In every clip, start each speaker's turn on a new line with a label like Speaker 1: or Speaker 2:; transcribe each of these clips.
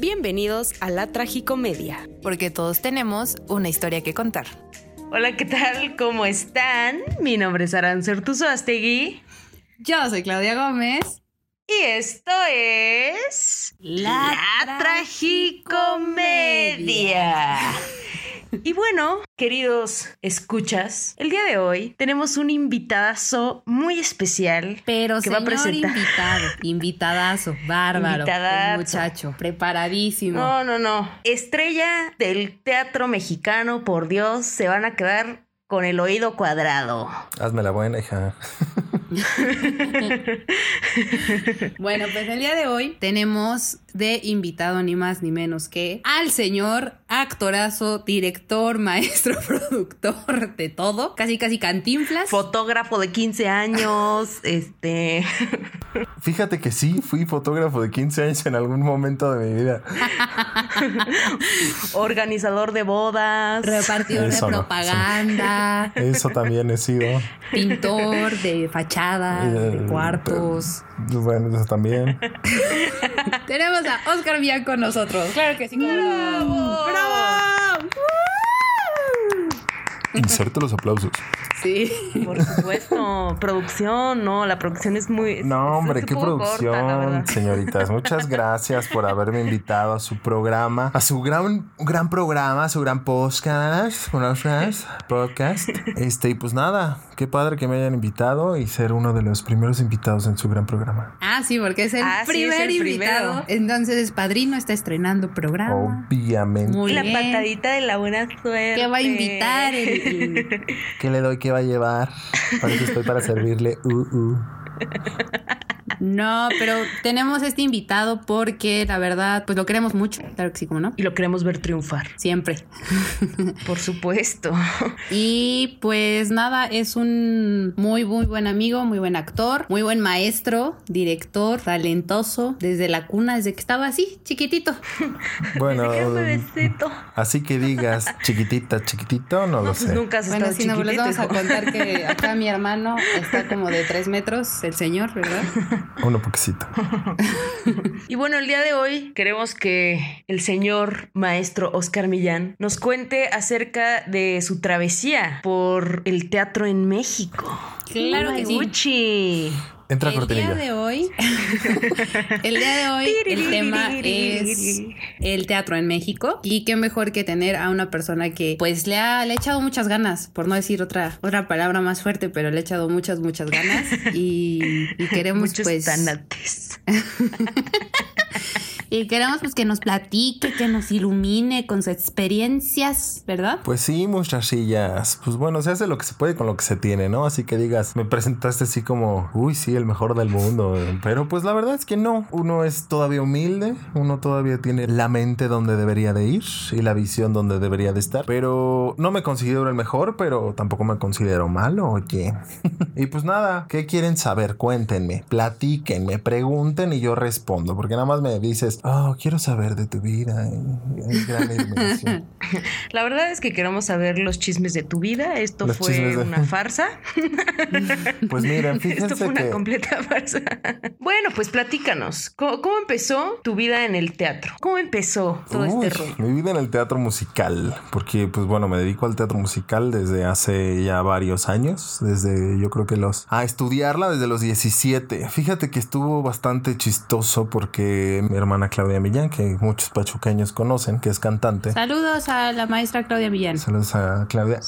Speaker 1: Bienvenidos a la Tragicomedia.
Speaker 2: Porque todos tenemos una historia que contar.
Speaker 3: Hola, ¿qué tal? ¿Cómo están? Mi nombre es Arancer Astegui.
Speaker 2: Yo soy Claudia Gómez.
Speaker 3: Y esto es. La, Tragicomedia. Y bueno, queridos escuchas, el día de hoy tenemos un invitadazo muy especial.
Speaker 2: Pero que va a presentar. invitado, invitadazo, bárbaro, muchacho, preparadísimo.
Speaker 3: No, no, no. Estrella del teatro mexicano, por Dios, se van a quedar con el oído cuadrado.
Speaker 4: Hazme la buena, hija.
Speaker 2: bueno, pues el día de hoy tenemos de invitado ni más ni menos que al señor actorazo, director, maestro, productor de todo, casi casi cantinflas.
Speaker 3: Fotógrafo de 15 años, este...
Speaker 4: Fíjate que sí, fui fotógrafo de 15 años en algún momento de mi vida.
Speaker 3: Organizador de bodas.
Speaker 2: Repartidor de propaganda.
Speaker 4: Eso también he sido.
Speaker 2: Pintor de fachada, de eh, cuartos.
Speaker 4: Bueno, eso también.
Speaker 2: Tenemos a Oscar Millán con nosotros. Claro que sí. ¡Bravo! ¡Bravo!
Speaker 4: Inserto los aplausos.
Speaker 3: Sí. Por supuesto. producción, no, la producción es muy.
Speaker 4: No, hombre, qué producción, señoritas. Muchas gracias por haberme invitado a su programa, a su gran, gran programa, a su gran podcast, podcast. Este, y pues nada, qué padre que me hayan invitado y ser uno de los primeros invitados en su gran programa.
Speaker 2: Ah, sí, porque es el ah, primer invitado. Entonces, Padrino está estrenando programa.
Speaker 4: Obviamente.
Speaker 3: Muy la patadita de la buena suerte.
Speaker 2: ¿Qué va a invitar?
Speaker 4: ¿Qué le doy? ¿Qué va a llevar? Para que estoy para servirle. Uh, uh.
Speaker 2: No, pero tenemos este invitado porque la verdad, pues lo queremos mucho, claro que sí, como no.
Speaker 3: Y lo queremos ver triunfar.
Speaker 2: Siempre.
Speaker 3: Por supuesto.
Speaker 2: Y pues nada, es un muy, muy buen amigo, muy buen actor, muy buen maestro, director, talentoso, desde la cuna, desde que estaba así, chiquitito.
Speaker 4: Bueno, así que digas chiquitita, chiquitito, no, lo pues sé.
Speaker 3: Nunca se Bueno,
Speaker 2: si no, pues les vamos a contar que acá mi hermano está como de tres metros, el señor, ¿verdad?
Speaker 4: Uno poquito.
Speaker 3: y bueno, el día de hoy queremos que el señor maestro Oscar Millán nos cuente acerca de su travesía por el teatro en México.
Speaker 2: Claro que sí.
Speaker 4: Entra
Speaker 2: el día de hoy, el día de hoy, el tema es el teatro en México. Y qué mejor que tener a una persona que pues le ha, le ha echado muchas ganas, por no decir otra, otra palabra más fuerte, pero le ha echado muchas, muchas ganas. Y, queremos
Speaker 3: Muchos
Speaker 2: pues...
Speaker 3: Tanates.
Speaker 2: Y queremos pues que nos platique, que nos ilumine con sus experiencias, ¿verdad?
Speaker 4: Pues sí, muchachillas. Pues bueno, se hace lo que se puede con lo que se tiene, ¿no? Así que digas, me presentaste así como, uy, sí, el mejor del mundo. Pero pues la verdad es que no. Uno es todavía humilde, uno todavía tiene la mente donde debería de ir y la visión donde debería de estar. Pero no me considero el mejor, pero tampoco me considero malo, oye. y pues nada, ¿qué quieren saber? Cuéntenme, platíquenme, pregunten y yo respondo, porque nada más me dices, oh, quiero saber de tu vida.
Speaker 3: La verdad es que queremos saber los chismes de tu vida. Esto fue una farsa.
Speaker 4: Pues miren, fíjense
Speaker 3: Esto fue una completa farsa. Bueno, pues platícanos. ¿Cómo, empezó tu vida en el teatro? ¿Cómo empezó todo este rol?
Speaker 4: Mi vida en el teatro musical, porque pues bueno, me dedico al teatro musical desde hace ya varios años, desde yo creo que los... A estudiarla desde los 17. Fíjate que estuvo bastante chistoso porque mi hermana Claudia Millán, que muchos pachuqueños conocen, que es cantante.
Speaker 2: Saludos a la maestra Claudia Millán.
Speaker 4: Saludos a Claudia.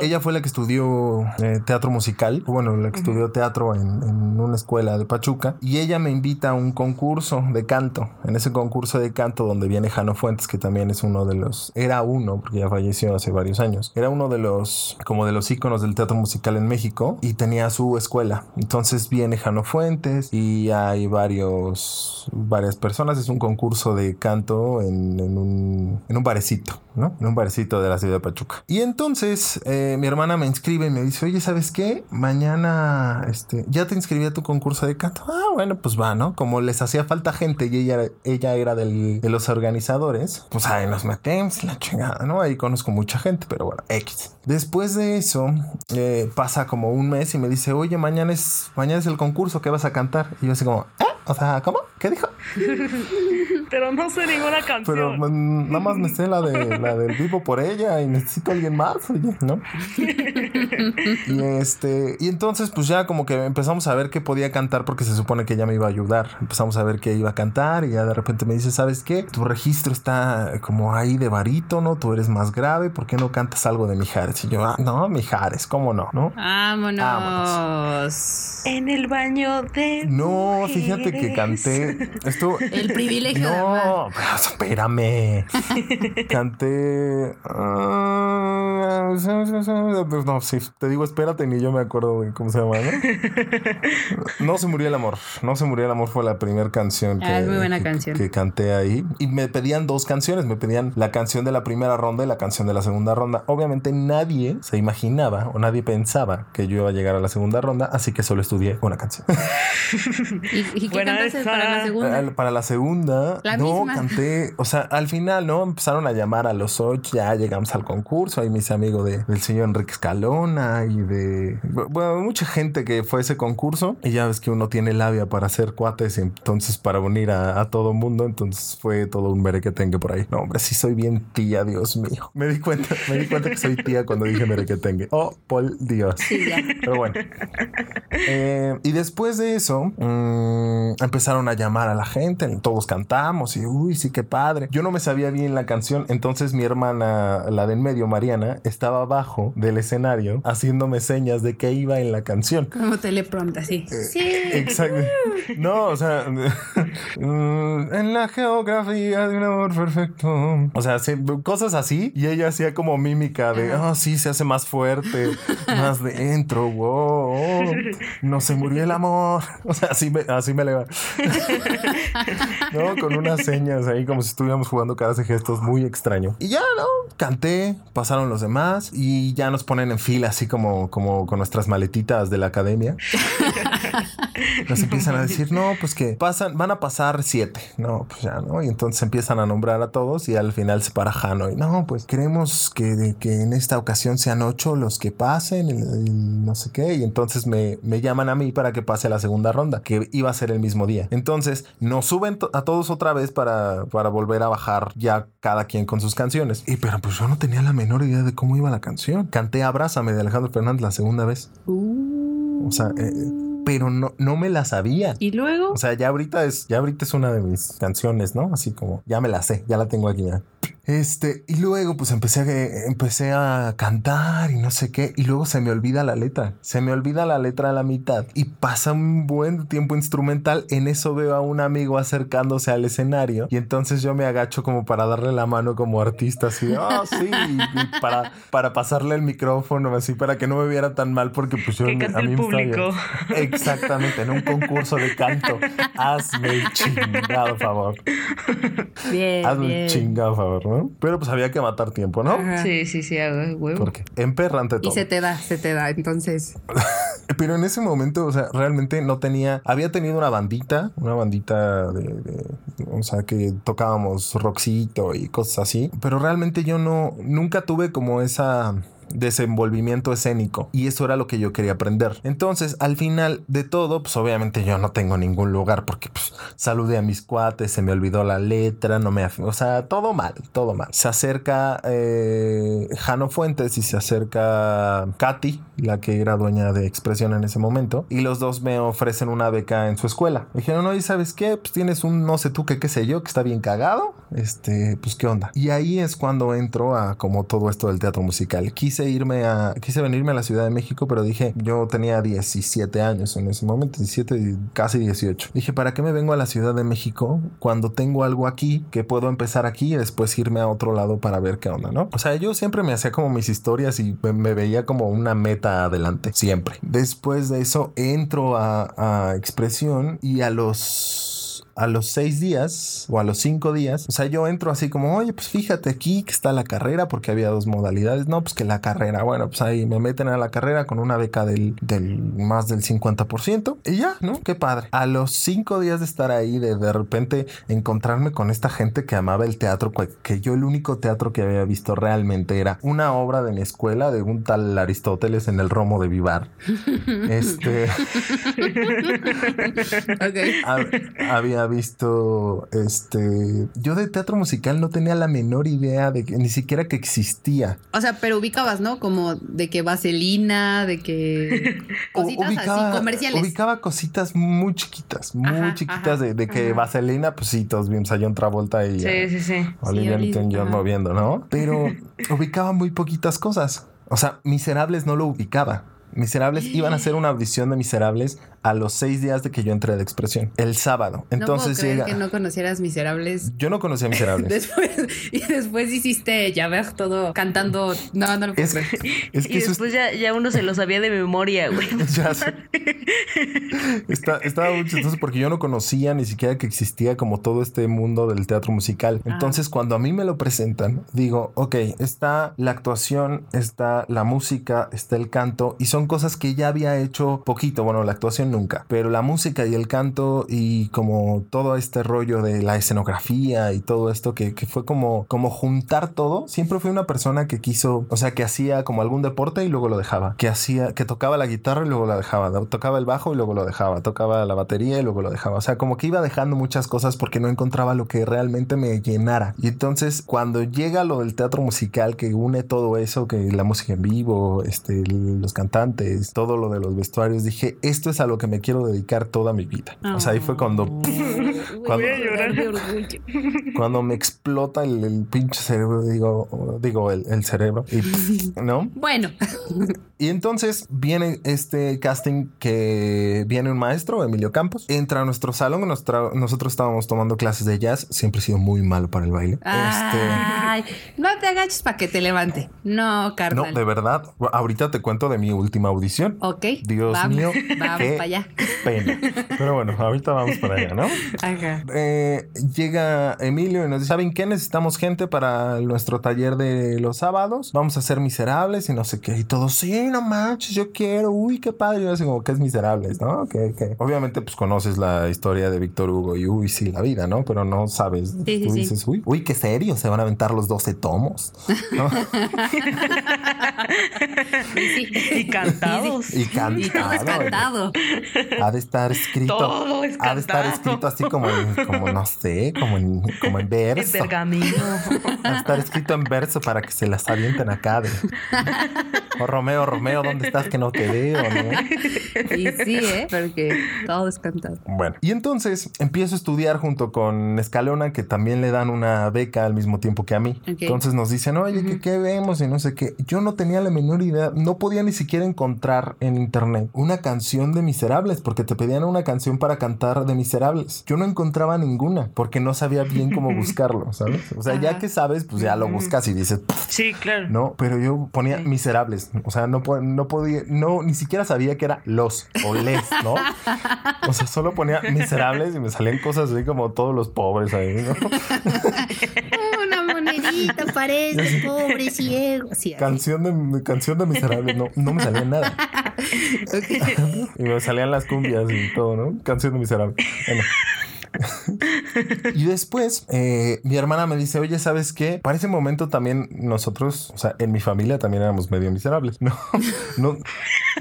Speaker 4: Ella, fue la que estudió eh, teatro musical, bueno, la que estudió teatro en, una escuela de Pachuca, y ella me invita a un concurso de canto. En ese concurso de canto donde viene Jano Fuentes, que también es uno de los, era uno, porque ya falleció hace varios años, era uno de los, como de los íconos del teatro musical en México, y tenía su escuela. Entonces viene Jano Fuentes y hay varios, varias personas, es un concurso concurso de canto en, un, en un barecito, ¿no? En un barecito de la ciudad de Pachuca. Y entonces eh, mi hermana me inscribe y me dice, oye, ¿sabes qué? Mañana, este, ya te inscribí a tu concurso de canto. Ah, bueno, pues va, ¿no? Como les hacía falta gente y ella, ella era de los organizadores, pues ahí nos metemos, la chingada, ¿no? Ahí conozco mucha gente, pero bueno, X. Después de eso, eh, pasa como un mes y me dice, oye, mañana es, mañana es el concurso, ¿qué vas a cantar? Y yo así como, ¿eh? O sea, ¿cómo? ¿Qué dijo?
Speaker 3: Pero no sé ninguna canción.
Speaker 4: Pero pues, nada más me sé la de la del vivo por ella y necesito a alguien más, oye, ¿no? y este, y entonces pues ya como que empezamos a ver qué podía cantar porque se supone que ella me iba a ayudar. Empezamos a ver qué iba a cantar y ya de repente me dice, ¿sabes qué? Tu registro está como ahí de barítono, tú eres más grave, ¿por qué no cantas algo de Mijares? Y yo, ah, no, Mijares, ¿cómo no? ¿No?
Speaker 2: Vámonos.
Speaker 3: En el baño de.
Speaker 4: No, fíjate que canté. Esto.
Speaker 2: El privilegio.
Speaker 4: No, espérame. canté. Ah, no, sí, te digo, espérate, ni yo me acuerdo de cómo se llama, ¿no? No se murió el amor. No se murió el amor fue la primera canción
Speaker 2: ah, que,
Speaker 4: que, canté ahí. Y me pedían dos canciones. Me pedían la canción de la primera ronda y la canción de la segunda ronda. Obviamente nadie se imaginaba o nadie pensaba que yo iba a llegar a la segunda ronda, así que solo estudié una canción.
Speaker 2: ¿Y, qué cantaste para la segunda?
Speaker 4: Para la segunda, no, canté, o sea, al final, ¿no? Empezaron a llamar a los ocho, ya llegamos al concurso, ahí me hice amigo de, del señor Enrique Escalona y de, bueno, mucha gente que fue a ese concurso y ya ves que uno tiene labia para hacer cuates y entonces para unir a, todo mundo, entonces fue todo un merequetengue por ahí. No, hombre, sí soy bien tía, Dios mío. Me di cuenta, me di cuenta que soy tía cuando dije merequetengue. Oh, por Dios.
Speaker 2: Sí, ya.
Speaker 4: Pero bueno. Eh, y después de eso, mmm, empezaron a llamar a la gente, todos cantamos y uy, sí, qué padre. Yo no me sabía bien la canción, entonces mi hermana, la de en medio, Mariana, estaba abajo del escenario haciéndome señas de que iba en la canción.
Speaker 2: Como teleprompter, sí.
Speaker 4: Eh, sí. Exacto. No, o sea, mm, en la geografía de un amor perfecto. O sea, cosas así y ella hacía como mímica de, ah, oh, sí, se hace más fuerte, más dentro, wow, no se murió el amor. O sea, así me, así me le va. ¿no? Con unas señas ahí como si estuviéramos jugando caras de gestos muy extraño. Y ya, ¿no? Canté, pasaron los demás y ya nos ponen en fila así como, como con nuestras maletitas de la academia. Nos empiezan a decir, no, pues que pasan, van a pasar siete. No, pues ya, ¿no? Y entonces empiezan a nombrar a todos y al final se para Jano y no, pues queremos que, que en esta ocasión sean ocho los que pasen y, no sé qué. Y entonces me, me llaman a mí para que pase a la segunda ronda, que iba a ser el mismo día. Entonces nos suben a todos otra vez para, para volver a bajar ya cada quien con sus canciones. Y pero pues yo no tenía la menor idea de cómo iba la canción. Canté Abrázame de Alejandro Fernández la segunda vez.
Speaker 2: Uh.
Speaker 4: O sea, eh, pero no, no me la sabía.
Speaker 2: ¿Y luego?
Speaker 4: O sea, ya ahorita es, ya ahorita es una de mis canciones, ¿no? Así como, ya me la sé, ya la tengo aquí ya. Este, y luego pues empecé a, empecé a cantar y no sé qué, y luego se me olvida la letra, se me olvida la letra a la mitad y pasa un buen tiempo instrumental, en eso veo a un amigo acercándose al escenario y entonces yo me agacho como para darle la mano como artista, así, ah, sí, y, para, para pasarle el micrófono, así, para que no me viera tan mal porque pues yo...
Speaker 3: a mí público.
Speaker 4: Exactamente, en un concurso de canto, hazme el chingado favor.
Speaker 2: Bien,
Speaker 4: hazme el chingado favor, ¿no? Pero pues había que matar tiempo, ¿no?
Speaker 3: Sí, sí, sí, huevo.
Speaker 4: Porque emperrante todo.
Speaker 2: Y se te da, se te da, entonces.
Speaker 4: Pero en ese momento, o sea, realmente no tenía. Había tenido una bandita, una bandita de, o sea, que tocábamos rockcito y cosas así. Pero realmente yo no, nunca tuve como esa desenvolvimiento escénico y eso era lo que yo quería aprender. Entonces, al final de todo, pues obviamente yo no tengo ningún lugar porque pues, saludé a mis cuates, se me olvidó la letra, no me, o sea, todo mal, todo mal. Se acerca eh, Jano Fuentes y se acerca Katy, la que era dueña de expresión en ese momento, y los dos me ofrecen una beca en su escuela. Me dijeron, y sabes qué, pues tienes un no sé tú qué, qué sé yo, que está bien cagado, este, pues qué onda. Y ahí es cuando entro a como todo esto del teatro musical. Quise irme a, quise venirme a la Ciudad de México, pero dije, yo tenía 17 años en ese momento, 17, casi 18. Dije, ¿para qué me vengo a la Ciudad de México cuando tengo algo aquí que puedo empezar aquí y después irme a otro lado para ver qué onda, ¿no? O sea, yo siempre me hacía como mis historias y me veía como una meta adelante, siempre. Después de eso entro a, a expresión y a los a los seis días o a los cinco días, o sea, yo entro así como, oye, pues fíjate aquí que está la carrera porque había dos modalidades. No, pues que la carrera, bueno, pues ahí me meten a la carrera con una beca del, del más del 50% y ya, ¿no? Qué padre. A los cinco días de estar ahí, de de repente encontrarme con esta gente que amaba el teatro, que yo el único teatro que había visto realmente era una obra de mi escuela de un tal Aristóteles en el Romo de Vivar. este. había visto este. Yo de teatro musical no tenía la menor idea de que ni siquiera que existía.
Speaker 2: O sea, pero ubicabas, ¿no? Como de que vaselina, de que cositas
Speaker 4: ubicaba,
Speaker 2: así comerciales.
Speaker 4: Ubicaba cositas muy chiquitas, muy chiquitas de, que vaselina, pues sí, todos vimos a John Travolta y
Speaker 3: sí, sí, sí.
Speaker 4: Olivia Newton-John moviendo, ¿no? Pero ubicaba muy poquitas cosas. O sea, Miserables no lo ubicaba. Miserables iban a hacer una audición de Miserables a los seis días de que yo entré de expresión, el sábado. Entonces
Speaker 2: no puedo que no conocieras Miserables.
Speaker 4: Yo no conocía Miserables.
Speaker 2: después, y después hiciste ya ver todo cantando. No, no lo puedo
Speaker 3: es, Es que y después ya, ya, uno se lo sabía de memoria, güey. ya sé.
Speaker 4: Está, estaba muy chistoso porque yo no conocía ni siquiera que existía como todo este mundo del teatro musical. Ah. Entonces, cuando a mí me lo presentan, digo, ok, está la actuación, está la música, está el canto y son cosas que ya había hecho poquito. Bueno, la actuación nunca, pero la música y el canto y como todo este rollo de la escenografía y todo esto que, fue como, como juntar todo, siempre fui una persona que quiso, o sea, que hacía como algún deporte y luego lo dejaba, que hacía, que tocaba la guitarra y luego la dejaba, tocaba el bajo y luego lo dejaba, tocaba la batería y luego lo dejaba, o sea, como que iba dejando muchas cosas porque no encontraba lo que realmente me llenara. Y entonces cuando llega lo del teatro musical que une todo eso, que la música en vivo, este, los cantantes, todo lo de los vestuarios, dije, esto es a lo que me quiero dedicar toda mi vida. O sea, ahí fue cuando... cuando, cuando me explota el, pinche cerebro, digo, digo, el, cerebro. ¿No?
Speaker 2: Bueno.
Speaker 4: Y entonces viene este casting que viene un maestro, Emilio Campos, entra a nuestro salón, nosotros estábamos tomando clases de jazz, siempre he sido muy malo para el baile.
Speaker 2: Ay, no te agaches para que te levante. No, carnal.
Speaker 4: No, de verdad, ahorita te cuento de mi última audición.
Speaker 2: Ok.
Speaker 4: Dios mío.
Speaker 2: Vamos para allá.
Speaker 4: Pena. Pero bueno, ahorita vamos para allá, ¿no?
Speaker 2: Ajá.
Speaker 4: Eh, llega Emilio y nos dice, ¿saben qué? Necesitamos gente para nuestro taller de los sábados. Vamos a ser miserables y no sé qué. Y todos, sí, no manches, yo quiero. Uy, qué padre. Y yo así como, ¿qué es miserables? ¿No? Que, Obviamente, pues conoces la historia de Víctor Hugo y uy, sí, la vida, ¿no? Pero no sabes. Sí, Tú dices, uy, uy, qué serio. Se van a aventar los 12 tomos. ¿no?
Speaker 3: y cantados.
Speaker 4: Y cantados. Ha de estar escrito.
Speaker 3: Todo
Speaker 4: Ha de estar escrito así como en, como no sé, como en, como en verso.
Speaker 3: En pergamino.
Speaker 4: Ha de estar escrito en verso para que se las avienten acá de. Oh, Romeo, Romeo, ¿dónde estás que no te veo? ¿no?
Speaker 2: Y sí, ¿eh? Porque todo es cantado.
Speaker 4: Bueno, y entonces empiezo a estudiar junto con Escalona, que también le dan una beca al mismo tiempo que a mí. Entonces nos dicen, oye, ¿qué, vemos? Y no sé qué. Yo no tenía la menor idea, no podía ni siquiera encontrar en internet una canción de Miserables, porque te pedían una canción para cantar de Miserables. Yo no encontraba ninguna, porque no sabía bien cómo buscarlo, ¿sabes? O sea, ya que sabes, pues ya lo buscas y dices,
Speaker 3: sí, claro.
Speaker 4: No, pero yo ponía Miserables, o sea, no, no podía, no, ni siquiera sabía que era los o les, ¿no? O sea, solo ponía Miserables y me salían cosas así como todos los pobres ahí, ¿no?
Speaker 2: una monedita parece pobre ciego.
Speaker 4: canción de canción de miserables, no, no me salía nada. y me salían las cumbias y todo, ¿no? Canción de miserables. Bueno. y después eh, mi hermana me dice, oye, ¿sabes qué? Para ese momento también nosotros, o sea, en mi familia también éramos medio miserables. No, no,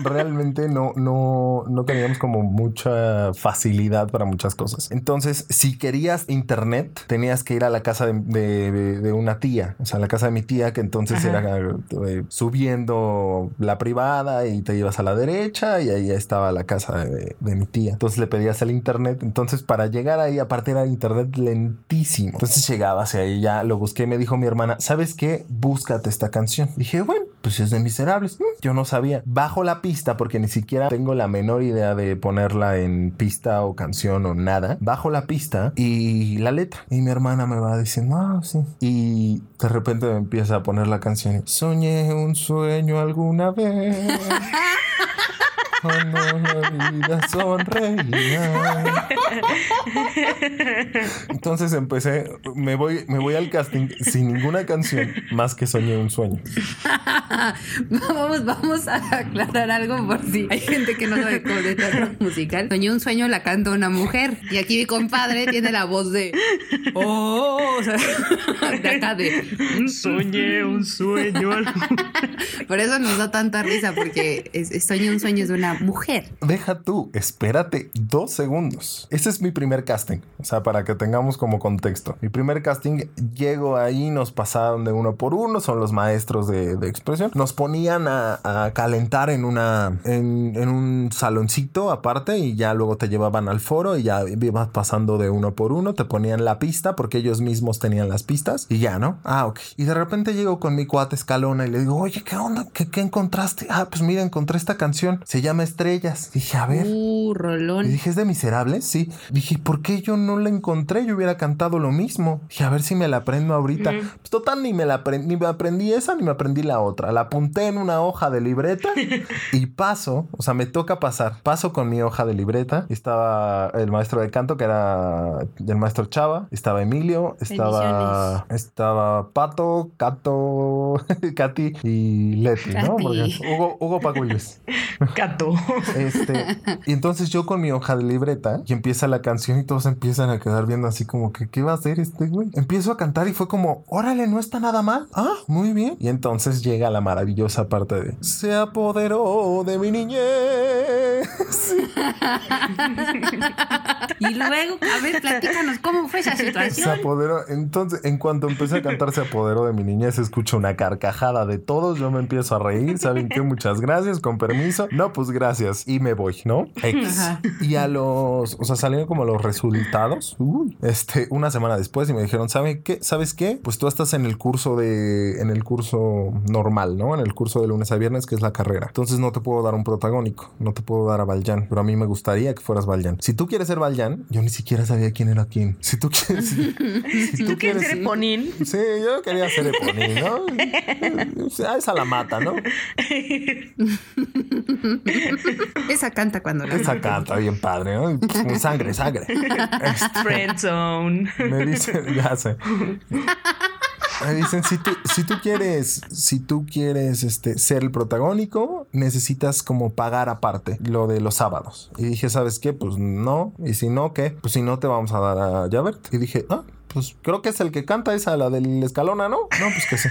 Speaker 4: realmente no, no, no teníamos como mucha facilidad para muchas cosas. Entonces, si querías internet, tenías que ir a la casa de, una tía, o sea, la casa de mi tía, que entonces era eh, subiendo la privada y te ibas a la derecha y ahí estaba la casa de, de mi tía. Entonces le pedías el internet. Entonces, para llegar ahí, aparte era internet lentísimo. Entonces llegaba hacia ahí, ya lo busqué y me dijo mi hermana, ¿sabes qué? Búscate esta canción. Dije, bueno, pues es de Miserables. Mm, yo no sabía. Bajo la pista porque ni siquiera tengo la menor idea de ponerla en pista o canción o nada. Bajo la pista y la letra. Y mi hermana me va diciendo, ah, sí. Y de repente me empieza a poner la canción. Soñé un sueño alguna vez. cuando la vida sonreía. Entonces empecé, me voy, me voy al casting sin ninguna canción más que soñé un sueño.
Speaker 2: vamos, vamos a aclarar algo por si hay gente que no sabe cómo de teatro musical. Soñé un sueño la canta una mujer. Y aquí mi compadre tiene la voz de oh, o sea, de acá de
Speaker 3: soñé un sueño.
Speaker 2: por eso nos da tanta risa, porque es, soñé un sueño de una mujer.
Speaker 4: Deja tú, espérate dos segundos. Ese es mi primer casting. O sea, para que tengamos como contexto. Mi primer casting, llego ahí, nos pasaron de uno por uno, son los maestros de, expresión. Nos ponían a, calentar en una, en, un saloncito aparte y ya luego te llevaban al foro y ya ibas pasando de uno por uno, te ponían la pista porque ellos mismos tenían las pistas y ya, ¿no? Ah, ok. Y de repente llego con mi cuate Escalona y le digo, oye, ¿qué onda? ¿Qué, qué encontraste? Ah, pues mira, encontré esta canción, se llama Estrellas. Dije, a ver.
Speaker 2: Uh, rolón.
Speaker 4: Y dije, ¿es de Miserables? Sí. Dije, ¿por qué yo no la encontré? Yo hubiera cantado lo mismo. Dije, a ver si me la aprendo ahorita. Pues total, ni me la aprendí, ni me aprendí esa ni me aprendí la otra. La apunté en una hoja de libreta y paso, o sea, me toca pasar. Paso con mi hoja de libreta. Estaba el maestro de canto, que era el maestro Chava. Estaba Emilio. Estaba, estaba Pato, Cato, Katy y Leti, ¿no? Hugo, Hugo Paco Luis.
Speaker 3: Cato.
Speaker 4: Este, y entonces yo con mi hoja de libreta y empieza la canción y todos empiezan a quedar viendo así como que, ¿qué va a hacer este güey? Empiezo a cantar y fue como, órale, no está nada mal. Ah, muy bien. Y entonces llega la maravillosa parte de, se apoderó de mi niñez.
Speaker 2: y luego, a ver, platícanos cómo fue esa situación.
Speaker 4: Se apoderó, entonces, en cuanto empecé a cantar Se apoderó de mi niñez, escucho una carcajada de todos, yo me empiezo a reír, ¿saben qué? Muchas gracias, con permiso. No, pues gracias. Y me voy, ¿no? Y a los, o sea, salieron como los resultados, este, una semana después y me dijeron, ¿saben qué? ¿Sabes qué? Pues tú estás en el curso de, en el curso normal, ¿no? En el curso de lunes a viernes, que es la carrera. Entonces no te puedo dar un protagónico, no te puedo dar a Valjan, pero a mí me gustaría que fueras Valjan. Si tú quieres ser Valjan, yo ni siquiera sabía quién era quién. Si tú quieres,
Speaker 3: si, tú, quieres ser Eponín.
Speaker 4: Sí, yo quería ser Eponín, ¿no? Ah, esa la mata, ¿no?
Speaker 2: Esa canta cuando la
Speaker 4: Esa canta bien padre, ¿no? Sangre, sangre.
Speaker 3: Friendzone.
Speaker 4: Me dicen, ya sé. Me dicen, si tú, si tú quieres, si tú quieres este, ser el protagónico, necesitas como pagar aparte lo de los sábados. Y dije, ¿sabes qué? Pues no. Y si no, ¿qué? Pues si no, te vamos a dar a Javert. Y dije, ah, pues creo que es el que canta esa, la del escalona, ¿no? No, pues que sí.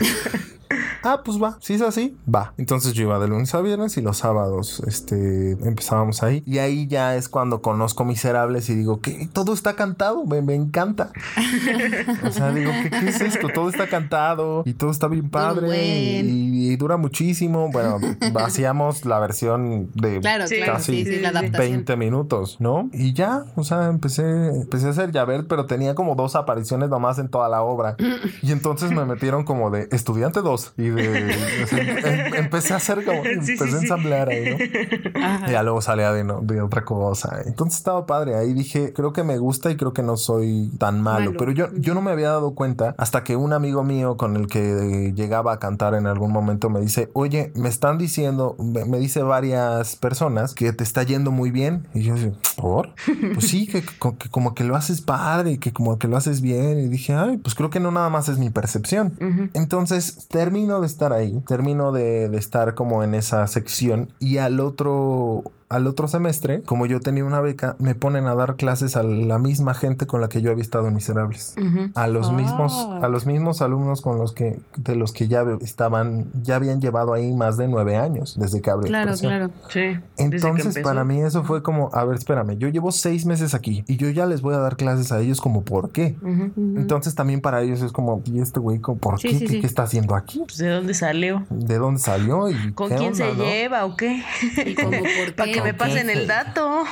Speaker 4: Ah, pues va, si es así, va. Entonces yo iba de lunes a viernes y los sábados, este, empezábamos ahí. Y ahí ya es cuando conozco Miserables y digo, que todo está cantado, me, me encanta. o sea, digo, ¿qué, ¿qué, es esto? Todo está cantado y todo está bien padre y, dura muchísimo. Bueno, hacíamos la versión de casi 20 minutos, ¿no? Y ya, o sea, empecé, empecé a hacer ver, pero tenía como dos apariciones nomás en toda la obra. Y entonces me metieron como de estudiante 2 y de... Em, empecé a hacer como... empecé a ensamblar ahí, ¿no? Y ya luego salía de, no, de otra cosa. Entonces estaba padre. Ahí dije, creo que me gusta y creo que no soy tan malo. Pero yo, yo no me había dado cuenta hasta que un amigo mío con el que llegaba a cantar en algún momento me dice, oye, me están diciendo, me, dice varias personas que te está yendo muy bien. Y yo digo, ¿por? Pues sí, que, que como que lo haces padre y que como que lo haces bien y dije, ay, pues creo que no nada más es mi percepción. Entonces termino de estar ahí, termino de, de estar como en esa sección y al otro al otro semestre, como yo tenía una beca, me ponen a dar clases a la misma gente con la que yo había estado en Miserables. A los mismos, ah. a los mismos alumnos con los que, de los que ya estaban, ya habían llevado ahí más de nueve años desde que abrió.
Speaker 2: Claro, claro.
Speaker 3: Sí.
Speaker 4: Entonces, para mí eso fue como, a ver, espérame, yo llevo seis meses aquí y yo ya les voy a dar clases a ellos como por qué. Entonces también para ellos es como, ¿y este güey por qué? ¿Qué, está haciendo aquí?
Speaker 3: Pues, ¿De dónde salió?
Speaker 4: ¿De dónde salió? ¿Y
Speaker 3: ¿Con quién se lleva o qué? ¿Y como por qué? Que me pasen el dato.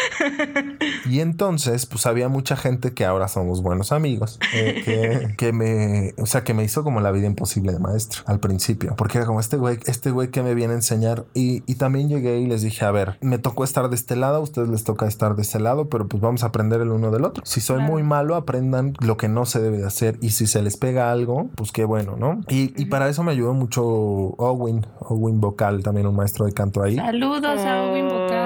Speaker 4: y entonces, pues había mucha gente que ahora somos buenos amigos, eh, que, me, o sea, que me hizo como la vida imposible de maestro al principio, porque era como este güey, este güey que me viene a enseñar. Y, también llegué y les dije, a ver, me tocó estar de este lado, a ustedes les toca estar de este lado, pero pues vamos a aprender el uno del otro. Si soy muy malo, aprendan lo que no se debe de hacer. Y si se les pega algo, pues qué bueno, ¿no? Y, para eso me ayudó mucho Owen, Owen Vocal, también un maestro de canto ahí.
Speaker 2: Saludos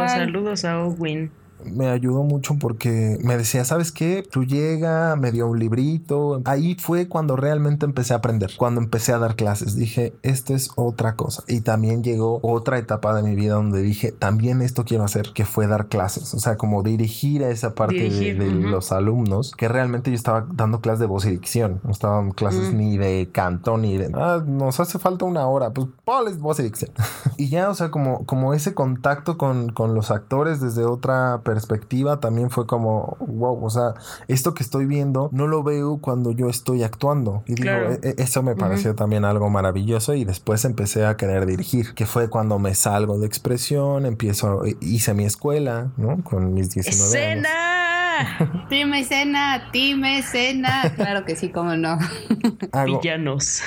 Speaker 3: Saludos a Owen
Speaker 4: me ayudó mucho porque me decía, ¿sabes qué? Tú llega, me dio un librito. Ahí fue cuando realmente empecé a aprender, cuando empecé a dar clases. Dije, esto es otra cosa. Y también llegó otra etapa de mi vida donde dije, también esto quiero hacer, que fue dar clases. O sea, como dirigir a esa parte de, los alumnos, que realmente yo estaba dando clases de voz y dicción. No estaban clases ni de canto, ni de, ah, nos hace falta una hora, pues ponles voz y dicción. y ya, o sea, como, como ese contacto con, con los actores desde otra perspectiva perspectiva también fue como, wow, o sea, esto que estoy viendo no lo veo cuando yo estoy actuando. Y digo, e, e, eso me pareció también algo maravilloso y después empecé a querer dirigir, que fue cuando me salgo de expresión, empiezo, hice mi escuela, ¿no? Con mis 19
Speaker 3: ¡Escena!
Speaker 4: años.
Speaker 2: Team escena, team escena. Claro que sí, cómo no.
Speaker 3: Villanos.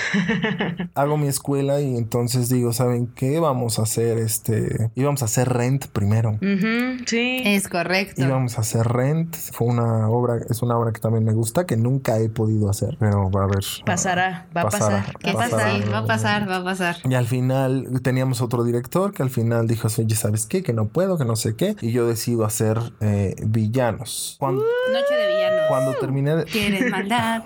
Speaker 4: hago mi escuela y entonces digo, ¿saben qué? Vamos a hacer este. Íbamos a hacer rent primero.
Speaker 3: sí.
Speaker 2: Es correcto.
Speaker 4: Íbamos a hacer rent. Fue una obra, es una obra que también me gusta, que nunca he podido hacer, pero va a ver.
Speaker 3: Pasará, va a pasar.
Speaker 2: ¿Qué pasa? Va a pasar, va a pasar.
Speaker 4: Y al final teníamos otro director que al final dijo, oye, ¿sabes qué? Que no puedo, que no sé qué. Y yo decido hacer eh, villanos.
Speaker 2: Cuando, Noche de.
Speaker 4: Cuando terminé de...
Speaker 2: ¿Quieres mandar?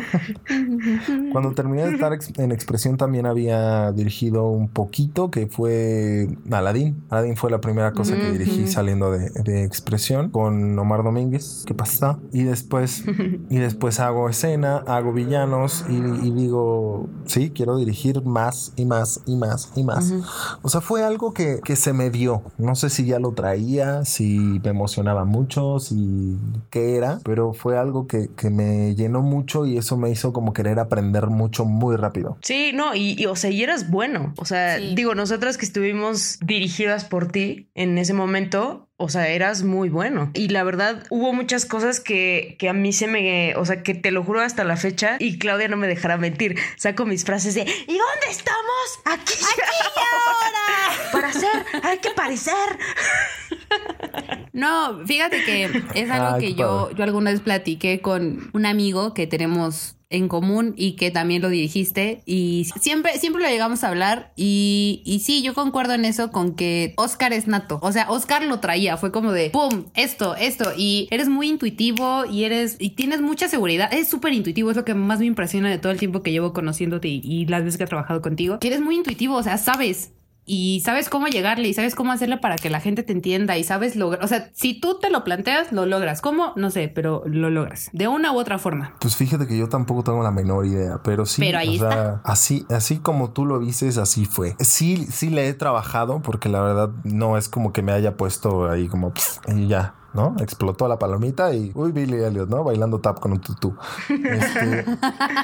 Speaker 4: cuando terminé de estar en expresión también había dirigido un poquito que fue Aladdin. Aladdin fue la primera cosa que dirigí saliendo de, de expresión con Omar Domínguez, ¿qué pasa? Y después, y después hago escena, hago villanos y, digo, sí, quiero dirigir más y más y más y más. O sea, fue algo que, que, se me dio. No sé si ya lo traía, si me emocionaba mucho, si qué era, pero fue algo que, que me llenó mucho y eso me hizo como querer aprender mucho muy rápido.
Speaker 3: Sí, no, y, o sea, y eras bueno. O sea, digo, nosotras que estuvimos dirigidas por ti en ese momento, o sea, eras muy bueno. Y la verdad, hubo muchas cosas que, que, a mí se me, o sea, que te lo juro hasta la fecha y Claudia no me dejará mentir. Saco mis frases de, ¿y dónde estamos? Aquí,
Speaker 2: Aquí ahora.
Speaker 3: Para hacer, hay que parecer.
Speaker 2: No, fíjate que es algo que yo, yo alguna vez platiqué con un amigo que tenemos en común y que también lo dirigiste y siempre, siempre lo llegamos a hablar y, y sí, yo concuerdo en eso con que Oscar es nato, o sea, Oscar lo traía, fue como de, ¡pum!, esto, esto y eres muy intuitivo y eres, y tienes mucha seguridad, es súper intuitivo, es lo que más me impresiona de todo el tiempo que llevo conociéndote y, y las veces que he trabajado contigo, que eres muy intuitivo, o sea, sabes, y sabes cómo llegarle y sabes cómo hacerlo para que la gente te entienda y sabes lograr, o sea, si tú te lo planteas, lo logras. ¿Cómo? No sé, pero lo logras de una u otra forma.
Speaker 4: Pues fíjate que yo tampoco tengo la menor idea, pero sí,
Speaker 2: pero ahí está.
Speaker 4: así así como tú lo dices, así fue. Sí, sí le he trabajado porque la verdad no es como que me haya puesto ahí como y ya, ¿no? Explotó la palomita y, uy, Billy Elliot, ¿no? Bailando tap con un tutú. Este,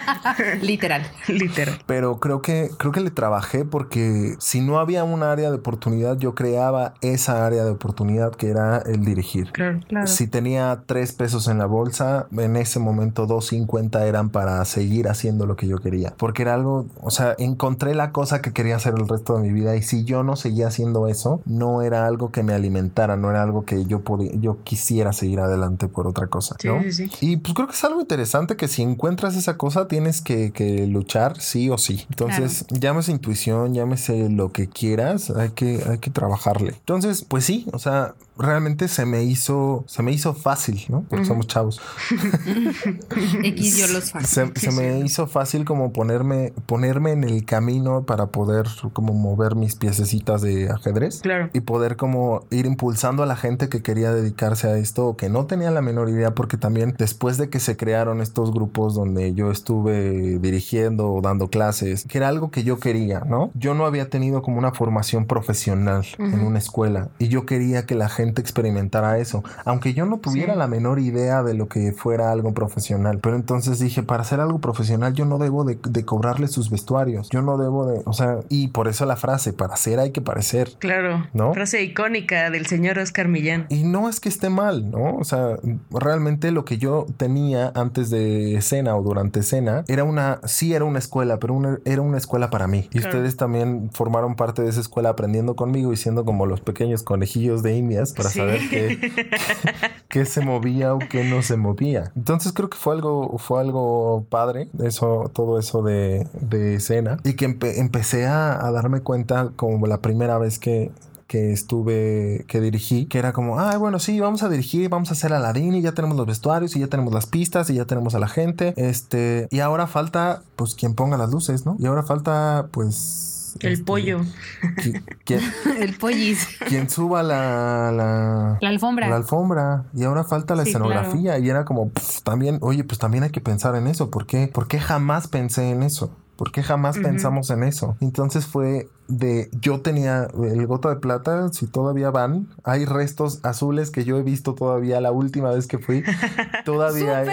Speaker 2: literal,
Speaker 3: literal.
Speaker 4: Pero creo que, creo que le trabajé porque si no había un área de oportunidad, yo creaba esa área de oportunidad que era el dirigir.
Speaker 3: Claro, claro.
Speaker 4: Si tenía tres pesos en la bolsa, en ese momento dos cincuenta eran para seguir haciendo lo que yo quería. Porque era algo, o sea, encontré la cosa que quería hacer el resto de mi vida y si yo no seguía haciendo eso, no era algo que me alimentara, no era algo que yo podía, yo quisiera seguir adelante por otra cosa. ¿no? Y pues creo que es algo interesante que si encuentras esa cosa tienes que, luchar sí o sí. Entonces, llámese intuición, llámese lo que quieras, hay que, hay que trabajarle. Entonces, pues sí, o sea, realmente se me hizo, se me hizo fácil, ¿no? Porque somos chavos.
Speaker 2: X yo los
Speaker 4: se, se, me hizo fácil como ponerme, ponerme en el camino para poder como mover mis piececitas de ajedrez.
Speaker 3: Claro.
Speaker 4: Y poder como ir impulsando a la gente que quería dedicarse a esto o que no tenía la menor idea porque también después de que se crearon estos grupos donde yo estuve dirigiendo o dando clases, que era algo que yo quería, ¿no? Yo no había tenido como una formación profesional en una escuela y yo quería que la gente experimentara eso, aunque yo no tuviera la menor idea de lo que fuera algo profesional. Pero entonces dije, para hacer algo profesional yo no debo de, cobrarle sus vestuarios, yo no debo de, o sea, y por eso la frase, para hacer hay que parecer.
Speaker 3: Claro,
Speaker 4: ¿no?
Speaker 3: Frase icónica del señor Oscar Millán.
Speaker 4: Y no es que esté mal, ¿no? O sea, realmente lo que yo tenía antes de escena o durante escena era una, sí era una escuela, pero una, era una escuela para mí. Y ustedes también formaron parte de esa escuela aprendiendo conmigo y siendo como los pequeños conejillos de indias para saber qué, se movía o qué no se movía. Entonces creo que fue algo, fue algo padre, eso, todo eso de, escena. Y que empecé a, darme cuenta como la primera vez que, que estuve, que dirigí, que era como, ah, bueno, sí, vamos a dirigir, vamos a hacer Aladdin y ya tenemos los vestuarios y ya tenemos las pistas y ya tenemos a la gente, este, y ahora falta, pues, quien ponga las luces, ¿no? Y ahora falta, pues,
Speaker 3: el este, pollo.
Speaker 2: el pollis.
Speaker 4: Quien suba la,
Speaker 2: la, alfombra.
Speaker 4: La alfombra. Y ahora falta la escenografía. Y era como, también, oye, pues también hay que pensar en eso. ¿Por qué? ¿Por qué jamás pensé en eso? ¿Por qué jamás pensamos en eso? Entonces fue de yo tenía el gota de plata, si todavía van, hay restos azules que yo he visto todavía la última vez que fui. Todavía hay,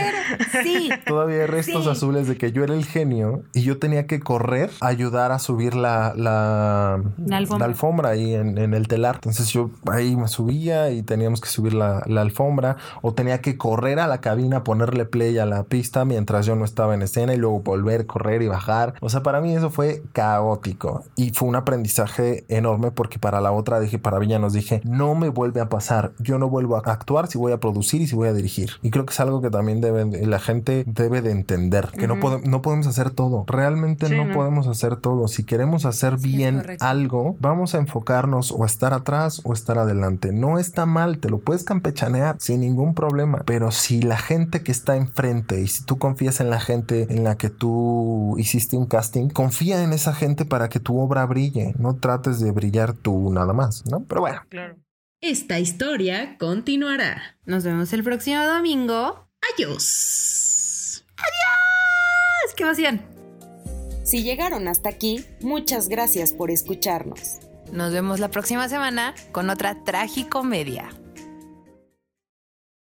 Speaker 4: sí, todavía hay restos azules de que yo era el genio y yo tenía que correr a ayudar a subir la, la, alfombra. ahí en, el telar. Entonces yo ahí me subía y teníamos que subir la, la alfombra o tenía que correr a la cabina, ponerle play a la pista mientras yo no estaba en escena y luego volver, correr y bajar. O sea, para mí eso fue caótico y fue una aprendizaje enorme porque para la otra dije, para nos dije, no me vuelve a pasar, yo no vuelvo a actuar si voy a producir y si voy a dirigir. Y creo que es algo que también debe, la gente debe de entender, que no, no podemos hacer todo, realmente no, podemos hacer todo. Si queremos hacer bien algo, vamos a enfocarnos o a estar atrás o estar adelante. No está mal, te lo puedes campechanear sin ningún problema, pero si la gente que está enfrente y si tú confías en la gente en la que tú hiciste un casting, confía en esa gente para que tu obra brille no trates de brillar tú nada más, ¿no? Pero bueno. Claro.
Speaker 1: Esta historia continuará.
Speaker 2: Nos vemos el próximo domingo.
Speaker 1: Adiós.
Speaker 2: Adiós. ¡Qué emoción!
Speaker 1: Si llegaron hasta aquí, muchas gracias por escucharnos.
Speaker 2: Nos vemos la próxima semana con otra tragicomedia.